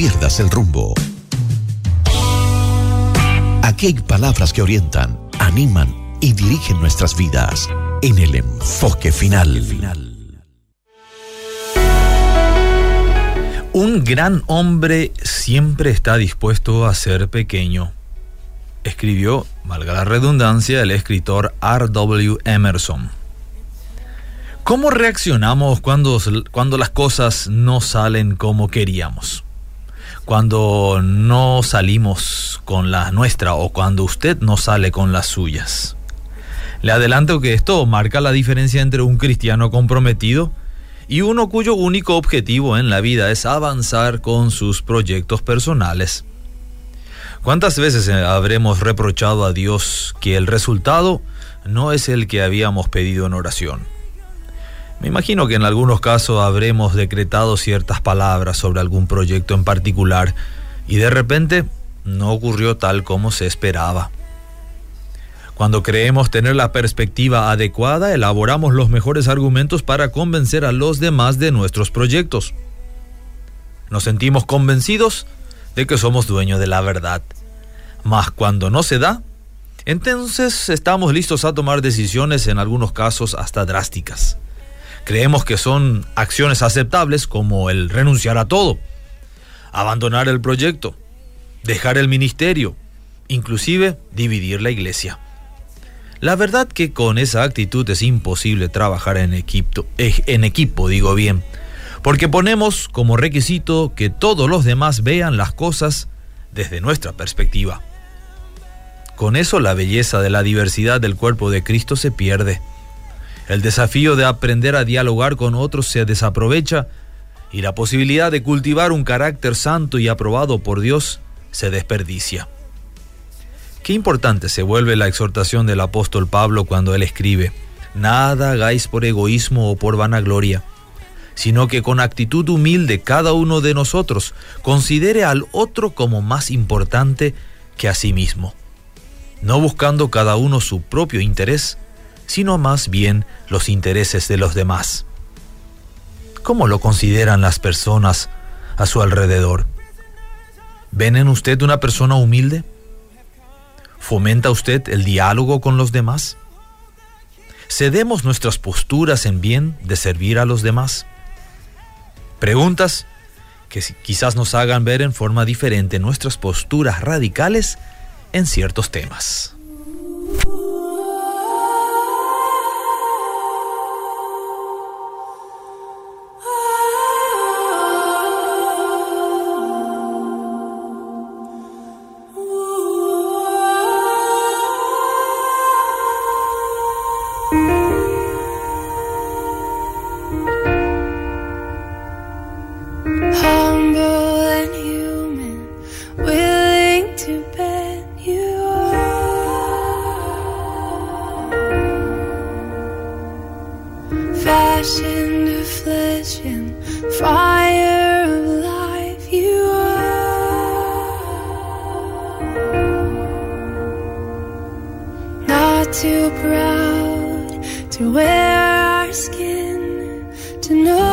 pierdas el rumbo. Aquí hay palabras que orientan, animan y dirigen nuestras vidas en el enfoque final. Un gran hombre siempre está dispuesto a ser pequeño, escribió, valga la redundancia, el escritor R.W. Emerson. ¿Cómo reaccionamos cuando, cuando las cosas no salen como queríamos? Cuando no salimos con la nuestra o cuando usted no sale con las suyas. Le adelanto que esto marca la diferencia entre un cristiano comprometido y uno cuyo único objetivo en la vida es avanzar con sus proyectos personales. ¿Cuántas veces habremos reprochado a Dios que el resultado no es el que habíamos pedido en oración? Me imagino que en algunos casos habremos decretado ciertas palabras sobre algún proyecto en particular y de repente no ocurrió tal como se esperaba. Cuando creemos tener la perspectiva adecuada, elaboramos los mejores argumentos para convencer a los demás de nuestros proyectos. Nos sentimos convencidos de que somos dueños de la verdad. Mas cuando no se da, entonces estamos listos a tomar decisiones en algunos casos hasta drásticas. Creemos que son acciones aceptables como el renunciar a todo, abandonar el proyecto, dejar el ministerio, inclusive dividir la iglesia. La verdad que con esa actitud es imposible trabajar en equipo, eh, en equipo, digo bien, porque ponemos como requisito que todos los demás vean las cosas desde nuestra perspectiva. Con eso la belleza de la diversidad del cuerpo de Cristo se pierde. El desafío de aprender a dialogar con otros se desaprovecha y la posibilidad de cultivar un carácter santo y aprobado por Dios se desperdicia. Qué importante se vuelve la exhortación del apóstol Pablo cuando él escribe, Nada hagáis por egoísmo o por vanagloria, sino que con actitud humilde cada uno de nosotros considere al otro como más importante que a sí mismo, no buscando cada uno su propio interés, sino más bien los intereses de los demás. ¿Cómo lo consideran las personas a su alrededor? ¿Ven en usted una persona humilde? ¿Fomenta usted el diálogo con los demás? ¿Cedemos nuestras posturas en bien de servir a los demás? Preguntas que quizás nos hagan ver en forma diferente nuestras posturas radicales en ciertos temas. flesh flesh and fire of life you are. Not too proud to wear our skin to know.